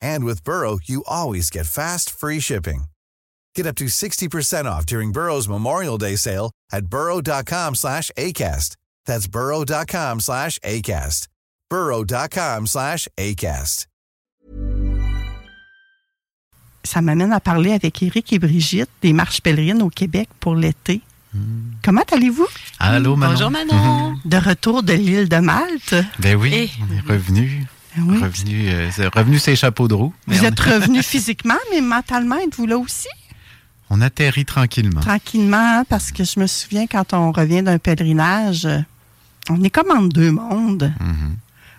And with Burrow, you always get fast, free shipping. Get up to 60% off during Burrow's Memorial Day sale at burrow.com slash ACAST. That's burrow.com slash ACAST. burrow.com slash ACAST. Ça m'amène à parler avec Éric et Brigitte des marches pèlerines au Québec pour l'été. Comment allez-vous? Allô, Manon. Bonjour Manon. De retour de l'île de Malte. Ben oui, Et- on est revenu. Oui. Revenu, euh, revenu ses chapeaux de roue. Vous êtes revenu physiquement, mais mentalement, êtes-vous là aussi? On atterrit tranquillement. Tranquillement, parce que je me souviens quand on revient d'un pèlerinage, on est comme entre deux mondes. Mhm.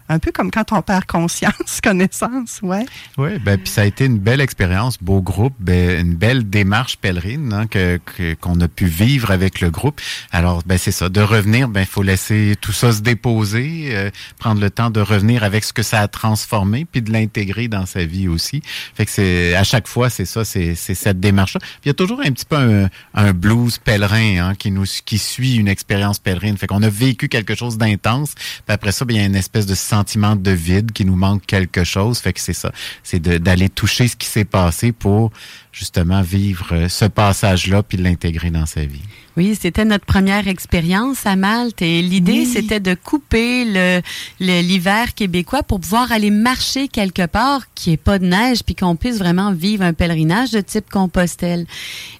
Un peu comme quand on perd conscience, connaissance, ouais. Oui, ben, puis ça a été une belle expérience, beau groupe, ben, une belle démarche pèlerine hein, que qu'on a pu vivre avec le groupe. Alors, ben c'est ça, de revenir, ben faut laisser tout ça se déposer, euh, prendre le temps de revenir avec ce que ça a transformé, puis de l'intégrer dans sa vie aussi. Fait que c'est à chaque fois, c'est ça, c'est cette démarche-là. Il y a toujours un petit peu un, un blues pèlerin hein, qui nous qui suit une expérience pèlerine. Fait qu'on a vécu quelque chose d'intense, puis après ça, il y a une espèce de sentiment de vide qui nous manque quelque chose. Fait que c'est ça, c'est d'aller toucher ce qui s'est passé pour justement vivre euh, ce passage-là puis l'intégrer dans sa vie. Oui, c'était notre première expérience à Malte et l'idée, c'était de couper le- l'hiver québécois pour pouvoir aller marcher quelque part qui est pas de neige puis qu'on puisse vraiment vivre un pèlerinage de type Compostelle.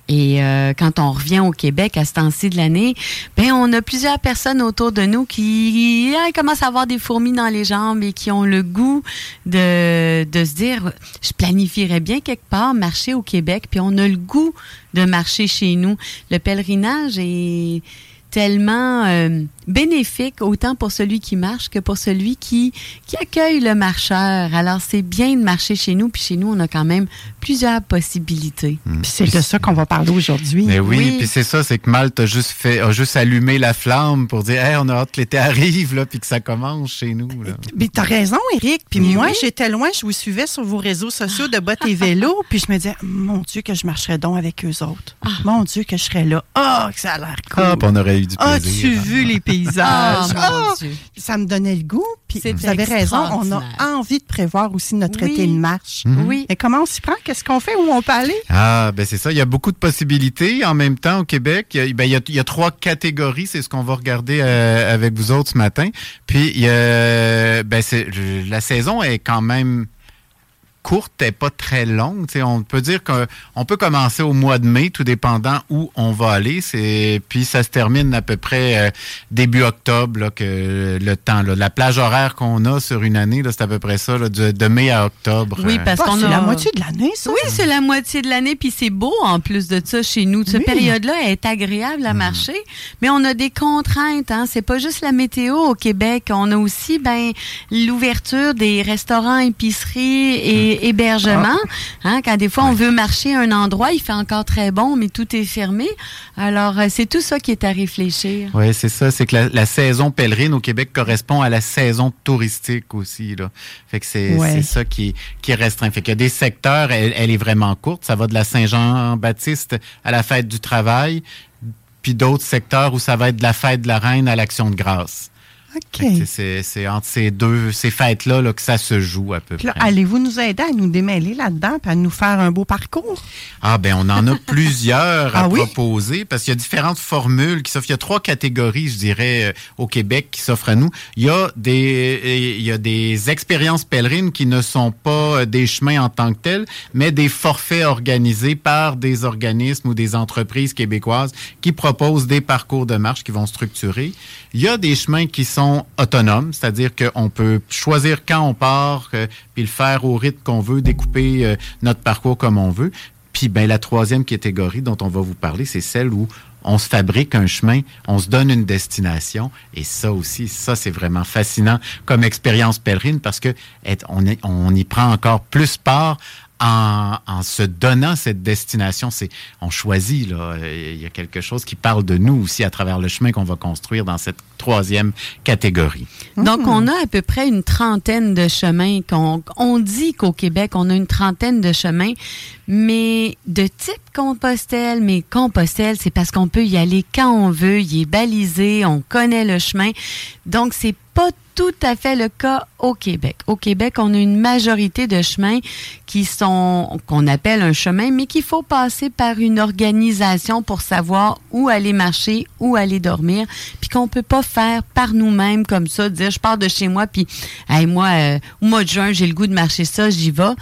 Et euh, quand on revient au Québec à ce temps-ci de l'année, ben on a plusieurs personnes autour de nous qui hein, commencent à avoir des fourmis dans les jambes et qui ont le goût de, de se dire je planifierais bien quelque part marcher au Québec puis on a le goût de marcher chez nous. Le pèlerinage est tellement euh, bénéfique autant pour celui qui marche que pour celui qui, qui accueille le marcheur. Alors c'est bien de marcher chez nous, puis chez nous on a quand même plusieurs possibilités. Puis c'est de ça qu'on va parler aujourd'hui. Mais oui, Oui. puis c'est ça, c'est que Malte a juste fait, a juste allumé la flamme pour dire, hey, on a hâte que l'été arrive là, puis que ça commence chez nous. Là. Mais t'as raison, Eric. Puis Mais moi, oui. j'étais loin, je vous suivais sur vos réseaux sociaux de bottes et vélos, puis je me disais, mon Dieu, que je marcherais donc avec eux autres. Mon Dieu, que je serais là. Ah, que ça a l'air cool. Ah, on aurait eu du plaisir. As-tu vu les paysages? Ah, Ah! Ça me donnait le goût. Puis vous avez raison, on a envie de prévoir aussi notre Oui. été de marche. Oui. Mais comment on s'y prend? Qu'est-ce qu'on fait? Où on peut aller? Ah, ben c'est ça. Il y a beaucoup de possibilités. En même temps, au Québec, il y a, ben, il y a, il y a trois catégories. C'est ce qu'on va regarder euh, avec vous autres ce matin. Puis, il y a, ben, c'est, la saison est quand même courte, elle est pas très longue. Tu sais, on peut dire qu'on peut commencer au mois de mai, tout dépendant où on va aller. C'est puis ça se termine à peu près euh, début octobre là, que le temps. Là. La plage horaire qu'on a sur une année, là, c'est à peu près ça, là, de, de mai à octobre. Oui, Euh, parce qu'on c'est a la moitié de l'année, ça? Oui, c'est la moitié de l'année, puis c'est beau en plus de ça chez nous. Cette Oui. période-là est agréable à marcher, mais on a des contraintes. Hein. C'est pas juste la météo au Québec. On a aussi ben l'ouverture des restaurants, épiceries et Hein, quand des fois on veut marcher à un endroit, il fait encore très bon, mais tout est fermé. Alors euh, c'est tout ça qui est à réfléchir. Oui, c'est ça. C'est que la, la saison pèlerine au Québec correspond à la saison touristique aussi. Là. Fait que c'est Ouais. ça qui, qui est restreint. Fait qu'il y a des secteurs, elle, elle est vraiment courte. Ça va de la Saint-Jean-Baptiste à la fête du travail. Puis d'autres secteurs où ça va être de la fête de la reine à l'action de grâce. OK. C'est- entre ces deux, ces fêtes-là là, que ça se joue à peu Puis là, près. allez-vous nous aider à nous démêler là-dedans et à nous faire un beau parcours? Ah ben on en a plusieurs à Ah oui? proposer parce qu'il y a différentes formules qui s'offrent. Il y a trois catégories, je dirais, euh, au Québec qui s'offrent à nous. Il y a des il y a des expériences pèlerines qui ne sont pas euh, des chemins en tant que tels, mais des forfaits organisés par des organismes ou des entreprises québécoises qui proposent des parcours de marche qui vont structurer. Il y a des chemins qui sont sont autonomes, c'est-à-dire qu'on peut choisir quand on part, euh, puis le faire au rythme qu'on veut, découper euh, notre parcours comme on veut. Puis ben, la troisième catégorie dont on va vous parler, c'est celle où on se fabrique un chemin, on se donne une destination, et ça aussi, ça c'est vraiment fascinant comme expérience pèlerine parce que on y prend encore plus part en, se donnant cette destination, c'est on choisit là. Il y a quelque chose qui parle de nous aussi à travers le chemin qu'on va construire dans cette troisième catégorie. Donc, on a à peu près une trentaine de chemins. qu'on on dit qu'au Québec, on a une trentaine de chemins, mais de type Compostelle. Mais Compostelle, c'est parce qu'on peut y aller quand on veut. Il est balisé, on connaît le chemin. Donc, c'est pas tout à fait le cas au Québec. Au Québec, on a une majorité de chemins qui sont qu'on appelle un chemin, mais qu'il faut passer par une organisation pour savoir où aller marcher, où aller dormir, puis qu'on peut pas faire par nous-mêmes comme ça, dire je pars de chez moi, puis hey, moi, euh, au mois de juin, j'ai le goût de marcher ça, j'y vais.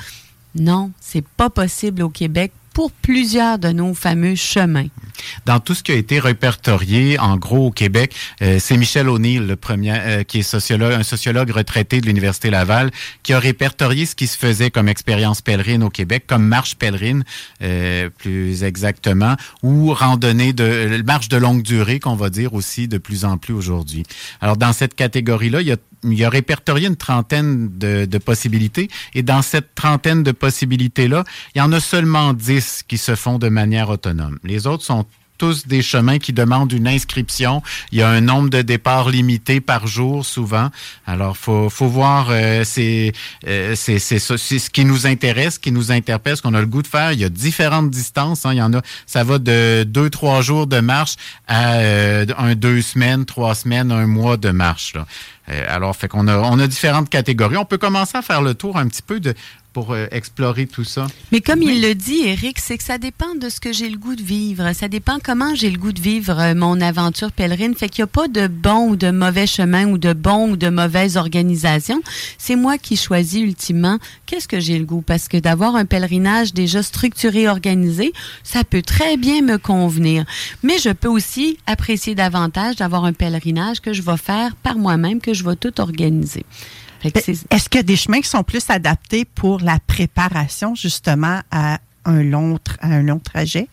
Non, c'est pas possible au Québec pour plusieurs de nos fameux chemins. Dans tout ce qui a été répertorié, en gros, au Québec, euh, c'est Michel O'Neill, le premier, euh, qui est sociologue, un sociologue retraité de l'Université Laval, qui a répertorié ce qui se faisait comme expérience pèlerine au Québec, comme marche pèlerine, euh, plus exactement, ou randonnée de marche de longue durée, qu'on va dire aussi de plus en plus aujourd'hui. Alors, dans cette catégorie-là, il y a il a répertorié une trentaine de, possibilités. Et dans cette trentaine de possibilités-là, il y en a seulement dix qui se font de manière autonome. Les autres sont tous des chemins qui demandent une inscription. Il y a un nombre de départs limité par jour souvent. Alors faut faut voir euh, c'est euh, c'est c'est ce qui nous intéresse, qui nous interpelle, ce qu'on a le goût de faire. Il y a différentes distances. Hein. Il y en a, ça va de deux trois jours de marche à euh, un deux semaines, trois semaines, un mois de marche. Là. Euh, alors fait qu'on a on a différentes catégories. On peut commencer à faire le tour un petit peu de pour euh, explorer tout ça. Mais comme il le dit, Eric, c'est que ça dépend de ce que j'ai le goût de vivre. Ça dépend comment j'ai le goût de vivre euh, mon aventure pèlerine. Fait qu'il n'y a pas de bon ou de mauvais chemin ou de bon ou de mauvaise organisation. C'est moi qui choisis ultimement qu'est-ce que j'ai le goût. Parce que d'avoir un pèlerinage déjà structuré, organisé, ça peut très bien me convenir. Mais je peux aussi apprécier davantage d'avoir un pèlerinage que je vais faire par moi-même, que je vais tout organiser. Est-ce qu'il y a des chemins qui sont plus adaptés pour la préparation justement à un long, un long trajet?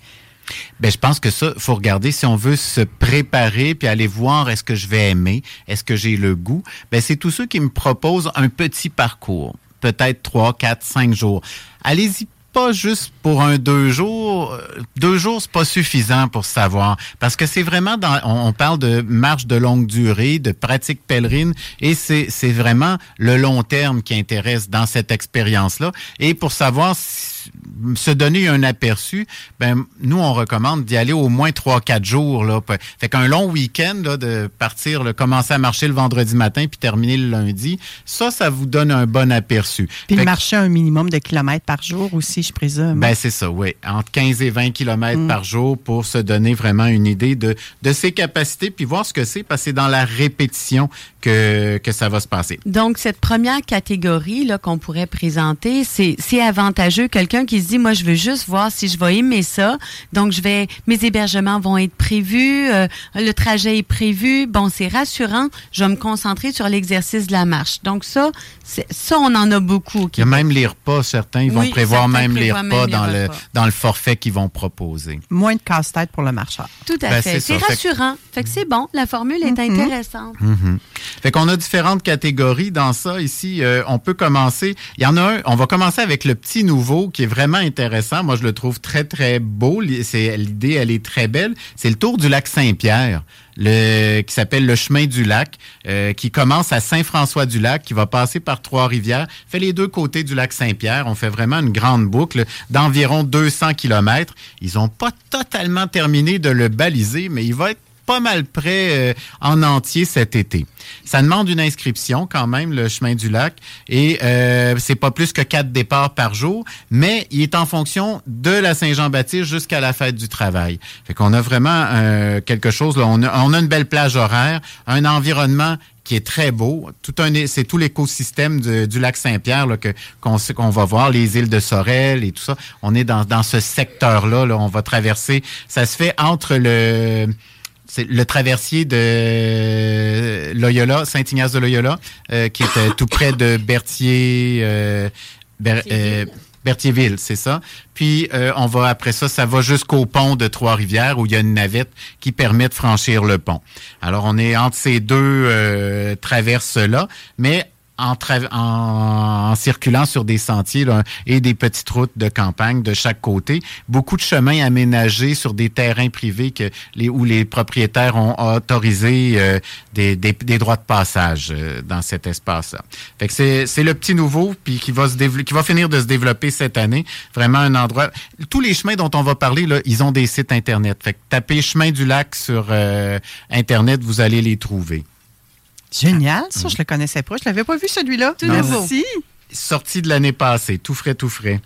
Ben, je pense que ça, faut regarder si on veut se préparer puis aller voir est-ce que je vais aimer, est-ce que j'ai le goût. Ben, c'est tous ceux qui me proposent un petit parcours, peut-être trois, quatre, cinq jours. Allez-y pas juste pour un deux jours. Deux jours, c'est pas suffisant pour savoir. Parce que c'est vraiment dans, on, parle de marche de longue durée, de pratique pèlerine, et c'est, c'est vraiment le long terme qui intéresse dans cette expérience-là. Et pour savoir si se donner un aperçu, ben nous on recommande d'y aller au moins trois quatre jours là. Fait qu'un long week-end là, de partir, là, commencer à marcher le vendredi matin puis terminer le lundi, ça ça vous donne un bon aperçu. Puis marcher un minimum de kilomètres par jour aussi, je présume. Ben c'est ça, oui, entre 15 et 20 kilomètres mm. par jour pour se donner vraiment une idée de de ses capacités puis voir ce que c'est parce que c'est dans la répétition que que ça va se passer. Donc cette première catégorie là qu'on pourrait présenter, c'est c'est avantageux quelqu'un qui se dit, moi, je veux juste voir si je vais aimer ça. Donc, je vais, mes hébergements vont être prévus, euh, le trajet est prévu. Bon, c'est rassurant. Je vais me concentrer sur l'exercice de la marche. Donc, ça, ça, on en a beaucoup. Il y a même les repas, certains, ils vont prévoir même les repas dans le, dans le forfait qu'ils vont proposer. Moins de casse-tête pour le marcheur. Tout à ben, fait. C'est rassurant. Fait que c'est bon. La formule est mm-hmm. intéressante. Mm-hmm. Fait qu'on a différentes catégories dans ça. Ici, euh, on peut commencer. Il y en a un, on va commencer avec le petit nouveau qui est vraiment intéressant. Moi, je le trouve très, très beau. L'idée, elle est très belle. C'est le tour du lac Saint-Pierre. Le, qui s'appelle le chemin du lac, euh, qui commence à Saint-François-du-Lac, qui va passer par Trois-Rivières, fait les deux côtés du lac Saint-Pierre. On fait vraiment une grande boucle d'environ 200 kilomètres. Ils n'ont pas totalement terminé de le baliser, mais il va être pas mal près euh, en entier cet été. Ça demande une inscription quand même, le chemin du lac, et euh, c'est pas plus que quatre départs par jour, mais il est en fonction de la Saint-Jean-Baptiste jusqu'à la fête du travail. Fait qu'on a vraiment euh, quelque chose, là, on, a, on a une belle plage horaire, un environnement qui est très beau. Tout un, c'est tout l'écosystème du, lac Saint-Pierre que qu'on qu'on va voir, les îles de Sorel et tout ça. On est dans, dans ce secteur-là. Là, on va traverser. Ça se fait entre le c'est le traversier de Loyola, Saint-Ignace de Loyola, euh, qui est euh, tout près de Berthier, euh, Ber- euh, Berthierville, c'est ça. Puis euh, on va après ça, ça va jusqu'au pont de Trois-Rivières où il y a une navette qui permet de franchir le pont. Alors on est entre ces deux euh, traverses là, mais en, en, circulant sur des sentiers là, et des petites routes de campagne de chaque côté. Beaucoup de chemins aménagés sur des terrains privés que les, où les propriétaires ont autorisé euh, des, des, des droits de passage euh, dans cet espace-là. C'est, le petit nouveau puis qui va se qui va finir de se développer cette année. Vraiment un endroit. Tous les chemins dont on va parler là, ils ont des sites internet. Fait que tapez chemin du lac sur euh, internet, vous allez les trouver. Génial, ça, je le connaissais pas. Je l'avais pas vu celui-là. Tout nouveau. sorti de l'année passée, tout frais, tout frais.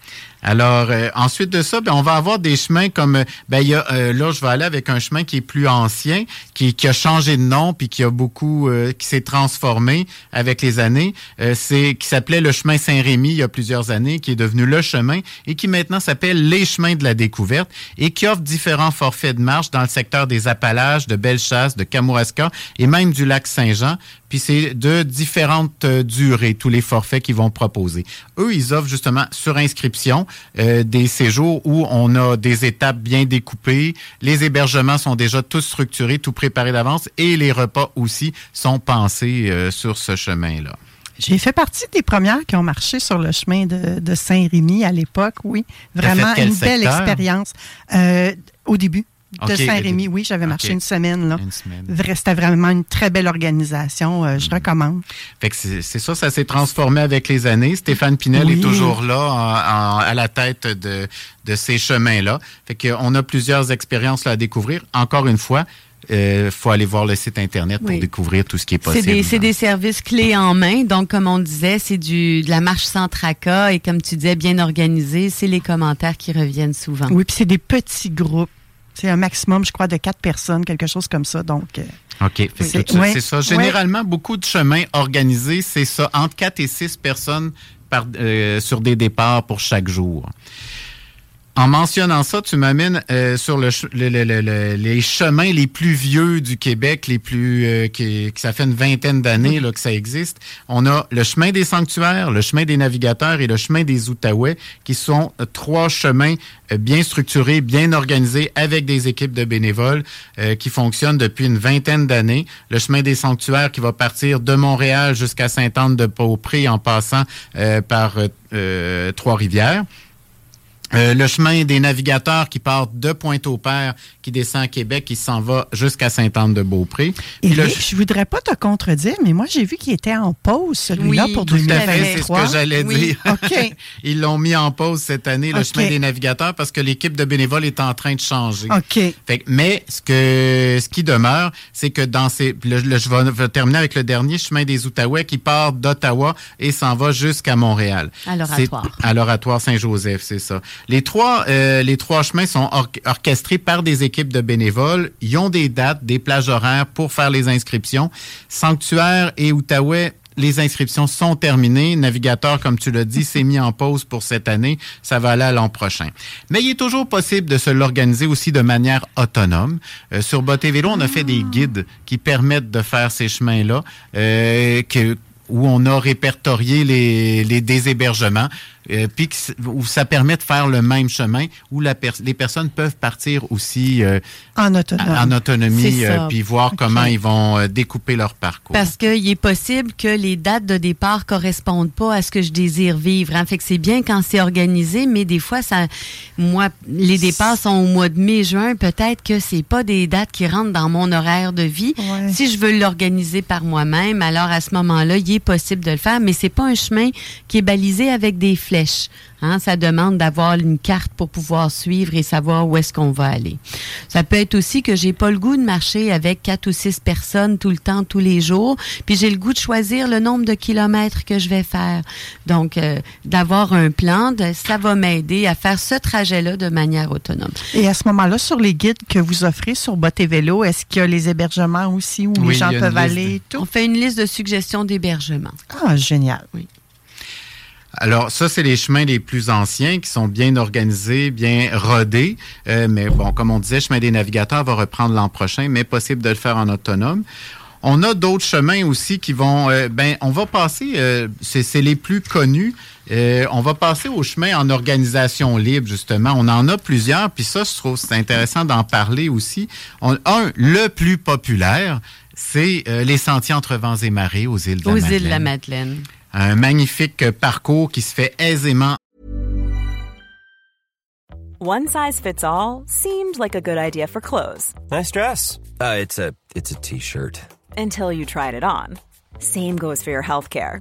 Alors, euh, ensuite de ça, ben, on va avoir des chemins comme, euh, ben, il y a, euh, là, je vais aller avec un chemin qui est plus ancien, qui, qui a changé de nom, puis qui a beaucoup, euh, qui s'est transformé avec les années. Euh, c'est qui s'appelait le chemin Saint-Rémy il y a plusieurs années, qui est devenu le chemin et qui maintenant s'appelle les chemins de la découverte et qui offre différents forfaits de marche dans le secteur des Appalaches, de Bellechasse, de Kamouraska et même du lac Saint-Jean. Puis c'est de différentes euh, durées, tous les forfaits qu'ils vont proposer. Eux, ils offrent justement sur inscription euh, des séjours où on a des étapes bien découpées. Les hébergements sont déjà tous structurés, tout préparés d'avance et les repas aussi sont pensés euh, sur ce chemin-là. J'ai fait partie des premières qui ont marché sur le chemin de, de Saint-Rémy à l'époque, oui. Vraiment une belle expérience. Euh, au début de Saint-Rémy, oui, j'avais marché une semaine. Là. Une semaine. Vra- C'était vraiment une très belle organisation. euh, Mm. je recommande. Fait que c'est c'est ça, ça s'est transformé avec les années. Stéphane Pinel Oui. est toujours là en- en- à la tête de, de ces chemins-là. Fait qu'on a plusieurs expériences là, à découvrir. Encore une fois, il faut aller voir le site Internet pour Oui. découvrir tout ce qui est C'est possible. des, c'est des services clés en main. Donc, comme on disait, c'est du de la marche sans tracas et comme tu disais, bien organisé. C'est les commentaires qui reviennent souvent. Oui, puis c'est des petits groupes. C'est un maximum, je crois, de quatre personnes, quelque chose comme ça. Donc, euh, OK. C'est- ça. Généralement, beaucoup de chemins organisés, c'est ça, entre 4 et 6 personnes par, euh, sur des départs pour chaque jour. En mentionnant ça, tu m'amènes euh, sur les chemins les plus vieux du Québec, les plus euh, qui, qui- ça fait une vingtaine d'années là, que ça existe. On a le chemin des sanctuaires, le chemin des navigateurs et le chemin des Outaouais, qui sont euh, trois chemins euh, bien structurés, bien organisés, avec des équipes de bénévoles qui fonctionnent depuis une vingtaine d'années. Le chemin des sanctuaires qui va partir de Montréal jusqu'à Sainte-Anne-de-Beaupré en passant par Trois-Rivières. Euh, le chemin des navigateurs qui part de Pointe-au-Père, qui descend à Québec, qui s'en va jusqu'à Sainte-Anne-de-Beaupré. Le Éric, je voudrais pas te contredire, mais moi, j'ai vu qu'il était en pause, celui-là, Oui, pour tout Tout à fait, c'est ce 2023. que j'allais Oui. dire. OK. Ils l'ont mis en pause cette année, le chemin des navigateurs, parce que l'équipe de bénévoles est en train de changer. OK. Fait que- mais ce que ce qui demeure, c'est que dans ces, le- le- je vais, je vais terminer avec le dernier chemin des Outaouais qui part d'Ottawa et s'en va jusqu'à Montréal. À l'oratoire. À l'oratoire Saint-Joseph, c'est ça. Les trois, euh, les trois chemins sont or- orchestrés par des équipes de bénévoles. Ils ont des dates, des plages horaires pour faire les inscriptions. Sanctuaire et Outaouais. Les inscriptions sont terminées. Navigateur, comme tu l'as dit, s'est mis en pause pour cette année. Ça va aller l'an prochain. Mais il est toujours possible de se l'organiser aussi de manière autonome. Euh, sur Botté Vélo, on a fait des guides qui permettent de faire ces chemins-là, euh, où on a répertorié les, les déshébergements, euh, puis où ça permet de faire le même chemin, où la pers- les personnes peuvent partir aussi euh, En autonomie, euh, puis voir comment ils vont euh, découper leur parcours. Parce qu'il est possible que les dates de départ correspondent pas à ce que je désire vivre. Hein. Fait que c'est bien quand c'est organisé, mais des fois, ça, moi, les départs sont au mois de mai, juin. Peut-être que c'est pas des dates qui rentrent dans mon horaire de vie. Ouais. Si je veux l'organiser par moi-même, alors à ce moment-là, il est possible de le faire, mais c'est pas un chemin qui est balisé avec des flèches. Hein, ça demande d'avoir une carte pour pouvoir suivre et savoir où est-ce qu'on va aller. Ça peut être aussi que j'ai pas le goût de marcher avec quatre ou six personnes tout le temps, tous les jours, puis j'ai le goût de choisir le nombre de kilomètres que je vais faire. Donc, euh, d'avoir un plan, de- ça va m'aider à faire ce trajet-là de manière autonome. Et à ce moment-là, sur les guides que vous offrez sur Bot et Vélo, est-ce qu'il y a les hébergements aussi où Oui, les gens peuvent aller de- et tout? On fait une liste de suggestions d'hébergement. Ah, génial. Alors, ça, c'est les chemins les plus anciens qui sont bien organisés, bien rodés. Euh, mais bon, comme on disait, chemin des navigateurs va reprendre l'an prochain, mais possible de le faire en autonome. On a d'autres chemins aussi qui vont. euh, ben, on va passer. euh, c'est les plus connus. Euh, on va passer au chemin en organisation libre, justement. On en a plusieurs, puis ça, je trouve c'est intéressant d'en parler aussi. On- un, le plus populaire, c'est euh, les sentiers entre vents et marées aux îles de la Aux îles de la Madeleine. Un magnifique parcours qui se fait aisément One size fits all seemed like a good idea for clothes Nice dress. Uh, it's a it's a t-shirt. until you tried it on. Same goes for your healthcare.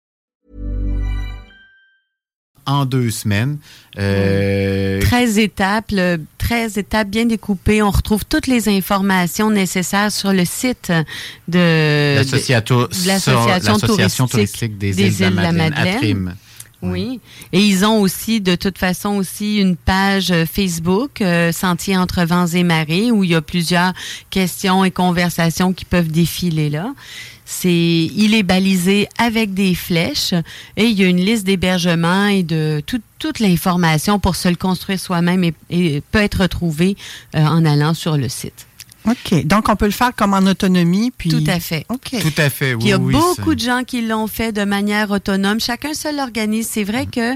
en deux semaines. Euh, 13 étapes, le- 13 étapes bien découpées. On retrouve toutes les informations nécessaires sur le site de l'association touristique touristique des, des îles de la Madeleine. Oui. Et ils ont aussi, de toute façon, aussi une page Facebook, euh, Sentier entre vents et marées, où il y a plusieurs questions et conversations qui peuvent défiler là. C'est, il est balisé avec des flèches et il y a une liste d'hébergements et de tout- toute l'information pour se le construire soi-même et, et peut être retrouvée euh, en allant sur le site. OK. Donc, on peut le faire comme en autonomie. Puis... Tout à fait. OK. Tout à fait, oui. Il y a oui, beaucoup ça- de gens qui l'ont fait de manière autonome. Chacun se l'organise. C'est vrai que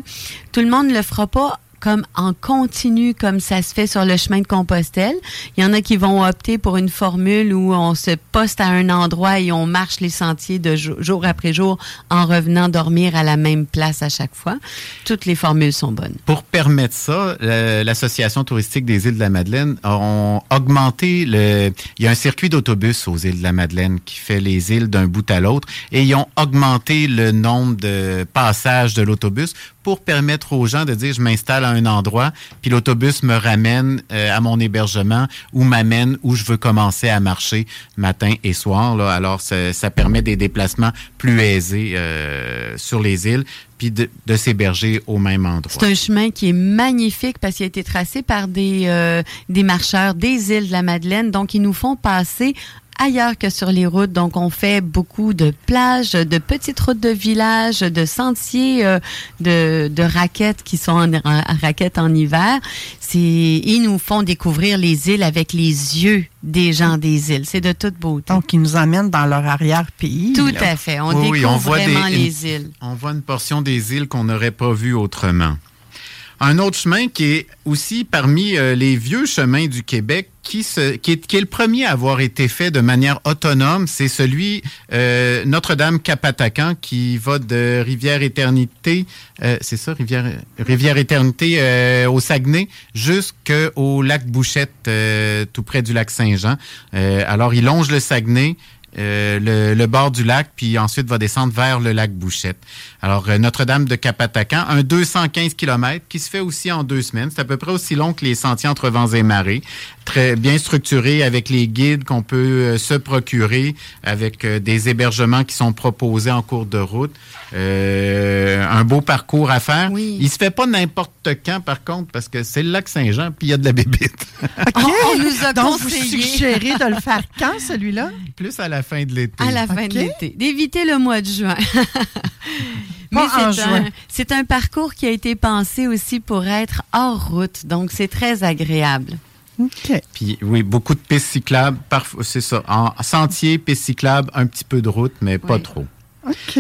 tout le monde ne le fera pas comme en continu, comme ça se fait sur le chemin de Compostelle. Il y en a qui vont opter pour une formule où on se poste à un endroit et on marche les sentiers de jour, jour après jour en revenant dormir à la même place à chaque fois. Toutes les formules sont bonnes. Pour permettre ça, l'Association touristique des îles de la Madeleine ont augmenté le. Il y a un circuit d'autobus aux îles de la Madeleine qui fait les îles d'un bout à l'autre et ils ont augmenté le nombre de passages de l'autobus pour permettre aux gens de dire je m'installe à un endroit puis l'autobus me ramène euh, à mon hébergement ou m'amène où je veux commencer à marcher matin et soir. Alors ça, permet des déplacements plus aisés euh, sur les îles puis de, de s'héberger au même endroit. C'est un chemin qui est magnifique parce qu'il a été tracé par des, euh, des marcheurs des îles de la Madeleine. Donc, ils nous font passer ailleurs que sur les routes. Donc, on fait beaucoup de plages, de petites routes de village, de sentiers, euh, de, de raquettes qui sont en, raquettes en hiver. C'est, ils nous font découvrir les îles avec les yeux des gens des îles. C'est de toute beauté. Donc, ils nous emmènent dans leur arrière-pays. Tout là. à fait. On Oui, oui, découvre on voit des- vraiment une- les îles. On voit une portion des îles qu'on n'aurait pas vues autrement. Un autre chemin qui est aussi parmi euh, les vieux chemins du Québec, qui, se, est, le premier à avoir été fait de manière autonome, c'est celui euh, Notre-Dame-Capatacan qui va de Rivière-Éternité, euh, c'est ça, Rivière, Rivière-Éternité euh, au Saguenay, jusqu'au lac Bouchette, tout près du lac Saint-Jean. Alors, il longe le Saguenay, euh, le, le bord du lac, puis ensuite va descendre vers le lac Bouchette. Alors, euh, Notre-Dame de Capatacan, un 215 km qui se fait aussi en deux semaines. C'est à peu près aussi long que les sentiers entre vents et marées. Très bien structuré avec les guides qu'on peut euh, se procurer, avec euh, des hébergements qui sont proposés en cours de route. Euh, un beau parcours à faire. Oui. Il se fait pas n'importe quand, par contre, parce que c'est le lac Saint-Jean, puis il y a de la bébite. On, on nous a Donc, vous conseillé. suggérez de le faire quand, celui-là? Plus à la fin de l'été. À la fin de l'été. D'éviter le mois de juin. Un, c'est un parcours qui a été pensé aussi pour être hors route. Donc, c'est très agréable. OK. Puis oui, beaucoup de pistes cyclables, parfois c'est ça. En sentier, pistes cyclables, un petit peu de route, mais pas Oui. trop. OK.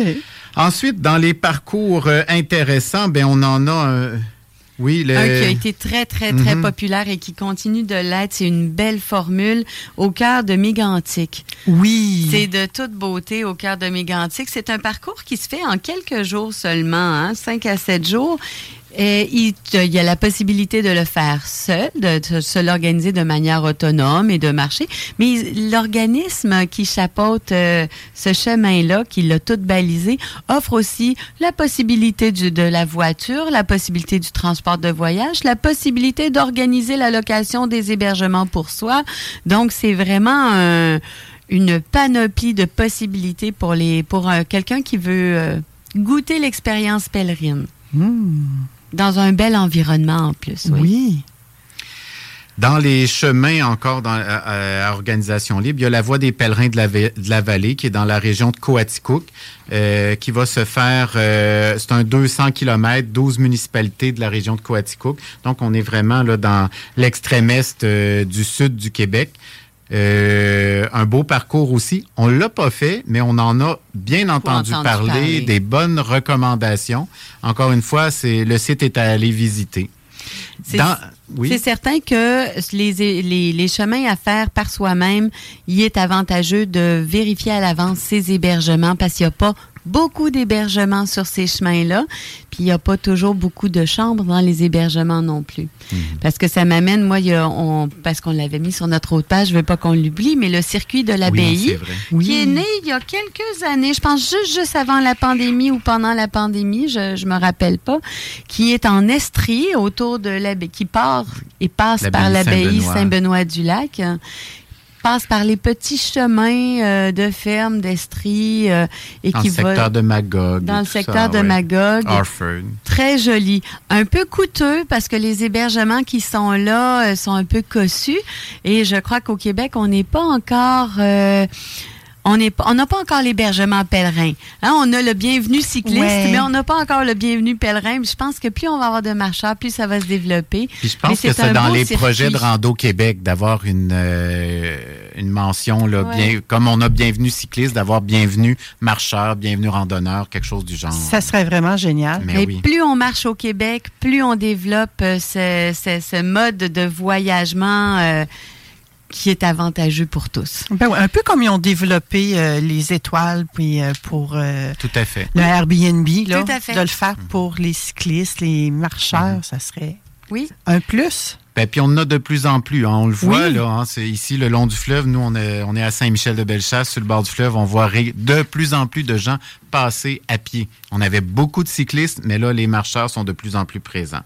Ensuite, dans les parcours euh, intéressants, ben on en a un- Oui, le... Un qui a été très, très, très Mhm. populaire et qui continue de l'être. C'est une belle formule au cœur de Mégantic. Oui. C'est de toute beauté au cœur de Mégantic. C'est un parcours qui se fait en quelques jours seulement, hein, 5 à 7 jours. Il, y a la possibilité de le faire seul, de, se l'organiser de manière autonome et de marcher. Mais l'organisme qui chapeaute euh, ce chemin-là, qui l'a tout balisé, offre aussi la possibilité de la voiture, la possibilité du transport de voyage, la possibilité d'organiser la location des hébergements pour soi. Donc, c'est vraiment un- une panoplie de possibilités pour, pour euh, quelqu'un qui veut euh, goûter l'expérience pèlerine. Dans un bel environnement en plus. Oui. Oui. Dans les chemins encore dans, à, à- à Organisation Libre, il y a la Voie des pèlerins de la, de la vallée qui est dans la région de Coaticook, euh, qui va se faire, euh, c'est un 200 km, 12 municipalités de la région de Coaticook. Donc, on est vraiment là dans l'extrême est euh, du sud du Québec. Euh, un beau parcours aussi. On l'a pas fait, mais on en a bien entendu, entendu parler, parler. des bonnes recommandations. Encore une fois, c'est le site est à aller visiter. C'est- oui. Certain que les, les, les chemins à faire par soi-même, il est avantageux de vérifier à l'avance ces hébergements parce qu'il n'y a pas beaucoup d'hébergements sur ces chemins-là, puis il n'y a pas toujours beaucoup de chambres dans les hébergements non plus. Mhm. Parce que ça m'amène, moi, il y a- on, parce qu'on l'avait mis sur notre autre page, je veux pas qu'on l'oublie, mais le circuit de Oui, l'abbaye, vrai. qui est né il y a quelques années, je pense juste, juste avant la pandémie ou pendant la pandémie, je, je me rappelle pas, qui est en Estrie, autour de l'abbaye, qui part et passe par L'abbaye l'abbaye Saint-Benoît. Saint-Benoît-du-Lac. Euh, passe par les petits chemins euh, de ferme d'Estrie euh, et Dans qui le secteur de Magog. dans le ça, secteur de ouais. Magog. Très joli. Un peu coûteux parce que les hébergements qui sont là euh, sont un peu cossus. Et je crois qu'au Québec, on n'est pas encore... on n'est pas- on n'a pas encore l'hébergement pèlerin. Hein, on a le bienvenu cycliste, Ouais. mais on n'a pas encore le bienvenu pèlerin. Je pense que plus on va avoir de marcheurs, plus ça va se développer. Puis je pense que c'est dans les circuit. projets de Rando Québec d'avoir une, euh, une mention, là, Ouais. bien, comme on a bienvenu cycliste, d'avoir bienvenu marcheur, bienvenu randonneur, quelque chose du genre. Ça serait vraiment génial. Mais Mais oui. plus on marche au Québec, plus on développe euh, ce, ce- ce mode de voyagement euh, qui est avantageux pour tous. Ben ouais, un peu comme ils ont développé euh, les étoiles puis euh, pour euh, Tout à fait. le Airbnb, là, Tout à fait. de le faire pour les cyclistes, les marcheurs, Mhm. ça serait Oui. un plus. Ben, puis on en a de plus en plus. hein. On le voit, Oui. là, hein, c'est ici le long du fleuve. Nous, on est, on est à Saint-Michel-de-Bellechasse, sur le bord du fleuve. On voit de plus en plus de gens passer à pied. On avait beaucoup de cyclistes, mais là, les marcheurs sont de plus en plus présents.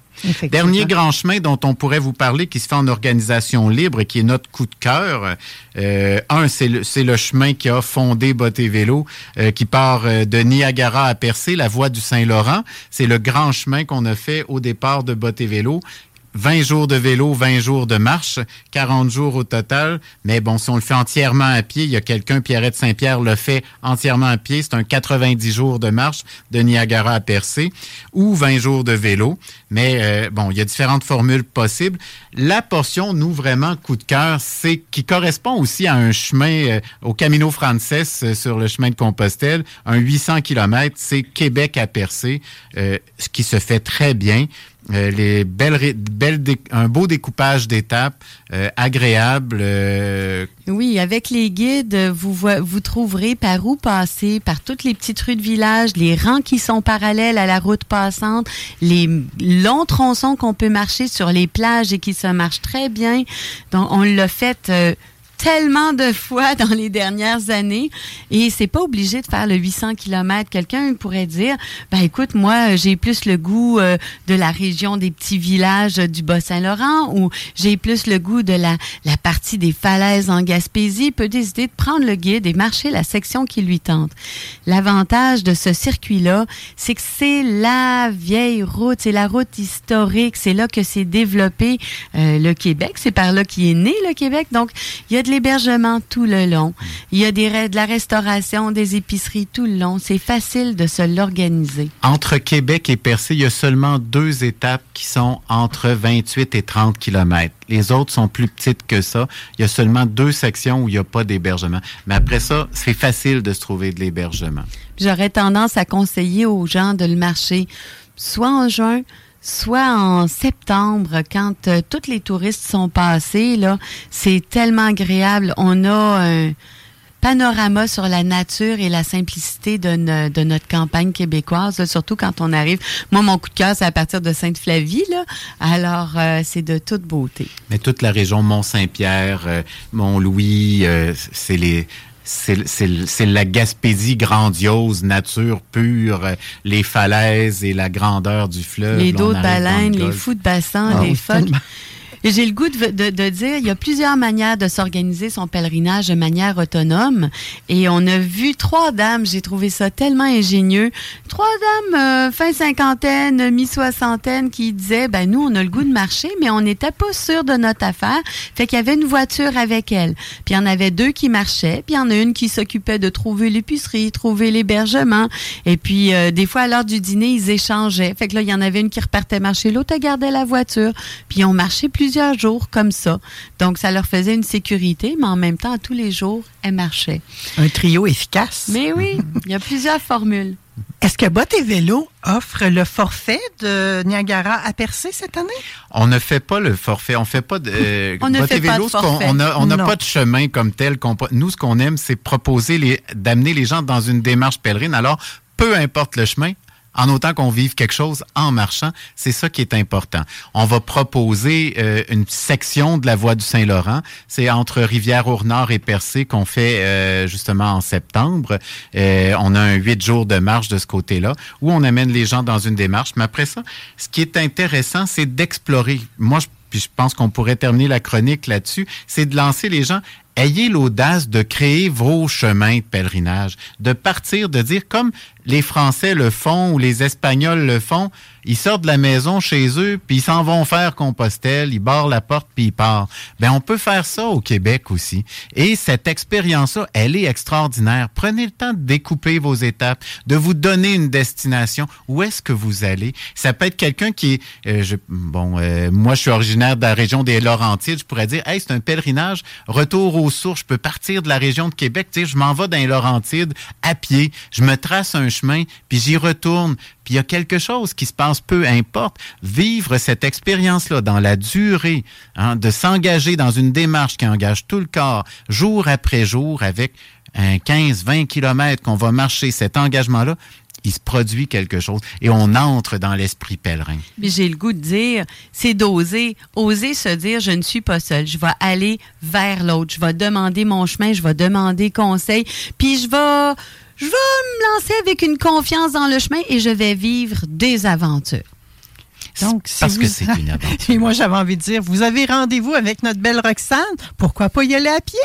Dernier grand chemin dont on pourrait vous parler, qui se fait en organisation libre qui est notre coup de cœur. Euh, un, c'est le, c'est le chemin qui a fondé Botté Vélo, euh, qui part euh, de Niagara à Percé, la voie du Saint-Laurent. C'est le grand chemin qu'on a fait au départ de Botté Vélo. 20 jours de vélo, 20 jours de marche, 40 jours au total. Mais bon, si on le fait entièrement à pied, il y a quelqu'un, Pierrette Saint-Pierre le fait entièrement à pied. C'est un 90 jours de marche de Niagara à Percé ou 20 jours de vélo. Mais euh, bon, il y a différentes formules possibles. La portion, nous, vraiment, coup de cœur, c'est qui correspond aussi à un chemin euh, au Camino Frances euh, sur le chemin de Compostelle, un 800 km, c'est Québec à Percé, euh, ce qui se fait très bien. Euh, les belles, belles un beau découpage d'étapes, euh, agréable. euh, Oui, avec les guides, vous, vo- vous trouverez par où passer, par toutes les petites rues de village, les rangs qui sont parallèles à la route passante, les longs tronçons qu'on peut marcher sur les plages et qui se marchent très bien. Donc, on l'a fait euh, tellement de fois dans les dernières années et c'est pas obligé de faire le 800 km. Quelqu'un pourrait dire, ben écoute, moi j'ai plus le goût euh, de la région des petits villages du Bas-Saint-Laurent ou j'ai plus le goût de la, la partie des falaises en Gaspésie. Il peut décider de prendre le guide et marcher la section qui lui tente. L'avantage de ce circuit-là, c'est que c'est la vieille route, c'est la route historique, c'est là que s'est développé euh, le Québec, c'est par là qu'est né le Québec. Donc, il y a l'hébergement tout le long, il y a des, de la restauration, des épiceries tout le long. C'est facile de se l'organiser. entre Québec et Percé, il y a seulement deux étapes qui sont entre 28 et 30 km. Les autres sont plus petites que ça. Il y a seulement deux sections où il n'y a pas d'hébergement. Mais après ça, c'est facile de se trouver de l'hébergement. J'aurais tendance à conseiller aux gens de le marcher soit en juin, soit en septembre, quand euh, tous les touristes sont passés, là, c'est tellement agréable. On a un panorama sur la nature et la simplicité de, notre campagne québécoise, surtout quand on arrive. Moi, mon coup de cœur, c'est à partir de Sainte-Flavie, là. Alors, euh, c'est de toute beauté. Mais toute la région Mont-Saint-Pierre, euh, Mont-Louis, c'est les. C'est c'est- c'est la Gaspésie grandiose, nature pure, euh, les falaises et la grandeur du fleuve. les dos de baleine, les fous de bassin, Ah les phoques. J'ai le goût de, de- de dire, il y a plusieurs manières de s'organiser son pèlerinage de manière autonome. Et on a vu trois dames, j'ai trouvé ça tellement ingénieux. Trois dames euh, fin cinquantaine, mi-soixantaine qui disaient, ben nous, on a le goût de marcher, mais on n'était pas sûr de notre affaire. Fait qu'il y avait une voiture avec elles. Puis il y en avait deux qui marchaient, puis il y en a une qui s'occupait de trouver l'épicerie, trouver l'hébergement. Et puis, euh, des fois, à l'heure du dîner, ils échangeaient. Fait que là, il y en avait une qui repartait marcher, l'autre gardait la voiture. Puis, on marchait plusieurs jours comme ça. Donc, ça leur faisait une sécurité, mais en même temps, tous les jours, elles marchaient. Un trio efficace. Mais oui, il y a plusieurs formules. Est-ce que Bottes et Vélo offre le forfait de Niagara à Percé cette année? On ne fait pas le forfait, on fait pas de. euh, On ne fait et pas de forfait. on n'a on pas de chemin comme tel. qu'on- nous, ce qu'on aime, c'est proposer les, d'amener les gens dans une démarche pèlerine. Alors, peu importe le chemin, en autant qu'on vive quelque chose en marchant, c'est ça qui est important. On va proposer euh, une section de la voie du Saint-Laurent. C'est entre Rivière-au-Nord et Percé qu'on fait euh, justement en septembre. Euh, on a un huit jours de marche de ce côté-là où on amène les gens dans une démarche. Mais après ça, ce qui est intéressant, c'est d'explorer. Moi, je puis je pense qu'on pourrait terminer la chronique là-dessus, c'est de lancer les gens. Ayez l'audace de créer vos chemins de pèlerinage, de partir, de dire comme les Français le font ou les Espagnols le font, ils sortent de la maison chez eux, puis ils s'en vont faire Compostelle, ils barrent la porte, puis ils partent. Ben, on peut faire ça au Québec aussi. Et cette expérience-là, elle est extraordinaire. Prenez le temps de découper vos étapes, de vous donner une destination. Où est-ce que vous allez? Ça peut être quelqu'un qui est, euh, bon, euh, moi, je suis originaire de la région des Laurentides. Je pourrais dire, hey, c'est un pèlerinage, retour aux sources. Je peux partir de la région de Québec. Tu je m'en vais dans les Laurentides à pied. Je me trace un chemin, puis j'y retourne. Puis il y a quelque chose qui se passe, peu importe. Vivre cette expérience-là dans la durée, hein, de s'engager dans une démarche qui engage tout le corps, jour après jour, avec un 15-20 kilomètres qu'on va marcher, cet engagement-là, il se produit quelque chose et on entre dans l'esprit pèlerin. J'ai le goût de dire, c'est d'oser, oser se dire, je ne suis pas seule. Je vais aller vers l'autre. Je vais demander mon chemin, je vais demander conseil, puis je vais, je vais me lancer avec une confiance dans le chemin et je vais vivre des aventures. Donc, si Parce que vous- c'est une aventure. Et moi, j'avais envie de dire, vous avez rendez-vous avec notre belle Roxane, pourquoi pas y aller à pied?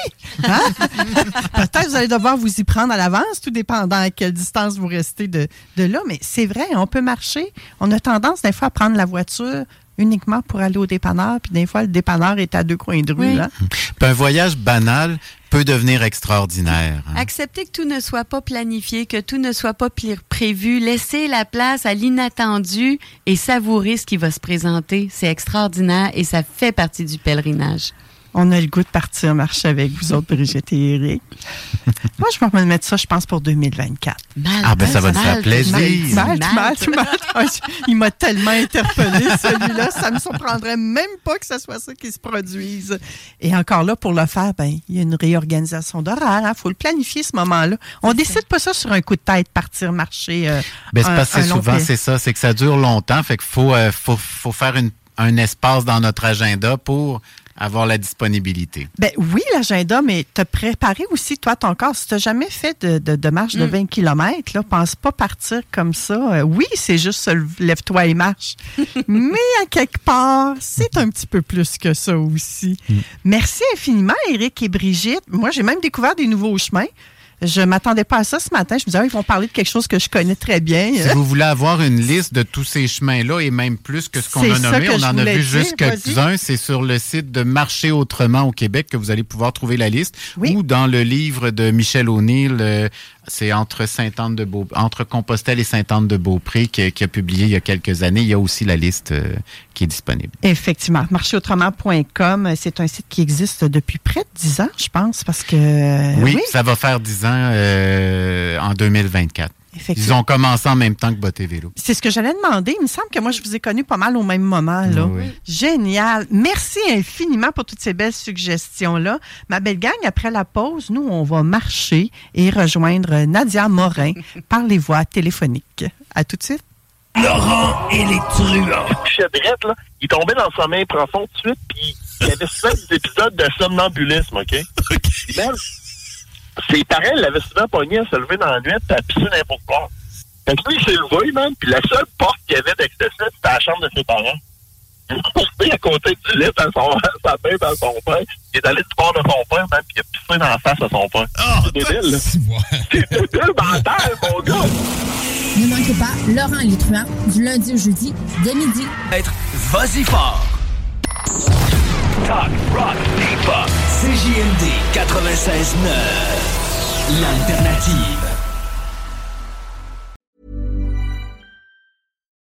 Hein? Peut-être vous allez devoir vous y prendre à l'avance, tout dépendant à quelle distance vous restez de, de là, mais c'est vrai, on peut marcher. On a tendance des fois à prendre la voiture uniquement pour aller au dépanneur, puis des fois, le dépanneur est à deux coins de rue. Oui. hein. Puis un voyage banal peut devenir extraordinaire. hein. Accepter que tout ne soit pas planifié, que tout ne soit pas prévu, laisser la place à l'inattendu et savourer ce qui va se présenter, c'est extraordinaire et ça fait partie du pèlerinage. On a le goût de partir marcher avec vous autres, Brigitte et Eric. Moi, je vais me mettre ça, je pense, pour 2024. Mal, Ah, ben, ça va nous faire plaisir. mal, Mal, mal, mal. Ah, Il m'a tellement interpellé celui-là, ça me surprendrait même pas que ce soit ça qui se produise. Et encore là, pour le faire, ben, il y a une réorganisation d'horaire. Il faut le planifier ce moment-là. On décide pas ça sur un coup de tête, partir marcher. euh, Ben, c'est parce que souvent, c'est ça, c'est que ça dure longtemps. Fait qu'il faut, euh, faut, faut faire une, un espace dans notre agenda pour avoir la disponibilité. Ben oui, l'agenda, mais te préparer aussi, toi, ton corps. Si tu n'as jamais fait de, de, de marche de 20 km, là, pense pas partir comme ça. Euh, oui, c'est juste lève-toi et marche. mais à quelque part, c'est un petit peu plus que ça aussi. Merci infiniment, Eric et Brigitte. Moi, j'ai même découvert des nouveaux chemins. Je m'attendais pas à ça ce matin. Je me disais, ah, ils vont parler de quelque chose que je connais très bien. Si vous voulez avoir une liste de tous ces chemins-là et même plus que ce qu'on a nommé, on en a vu juste quelques-uns. C'est sur le site de Marcher autrement au Québec que vous allez pouvoir trouver la liste. Oui. Ou dans le livre de Michel O'Neill, euh, c'est entre Sainte-Anne de Beau, entre Compostelle et Sainte-Anne de Beaupré qui, qui a publié il y a quelques années. Il y a aussi la liste euh, qui est disponible. Effectivement. Marcherautrement.com, c'est un site qui existe depuis près de 10 ans, je pense, parce que. oui, ça va faire 10 ans euh, en 2024. Ils ont commencé en même temps que Boté Vélo. C'est ce que j'allais demander. Il me semble que moi, je vous ai connu pas mal au même moment. Là. Oui. Génial. Merci infiniment pour toutes ces belles suggestions-là. Ma belle gang, après la pause, nous, on va marcher et rejoindre Nadia Morin par les voies téléphoniques. À tout de suite. Laurent et les truands. Là. Il tombait dans le sommeil profond tout de suite, puis il y avait des épisodes de somnambulisme, OK? ses parents l'avaient souvent pogné à se lever dans la nuit et à pisser n'importe quoi. Fait que lui, il s'est levé, man, puis la seule porte qu'il y avait d'accès, c'était la chambre de ses parents. Il est à côté du lit à son, à sa tête à son père. Il est allé du bord de son père, man, puis il a pissé dans la face à son père. c'est débile, là. C'est débile mental, mon gars! Ne manquez pas Laurent truands du lundi au jeudi dès midi. Être vas-y fort. Talk, rock, hip-hop. CJMD 96.9. L'alternative.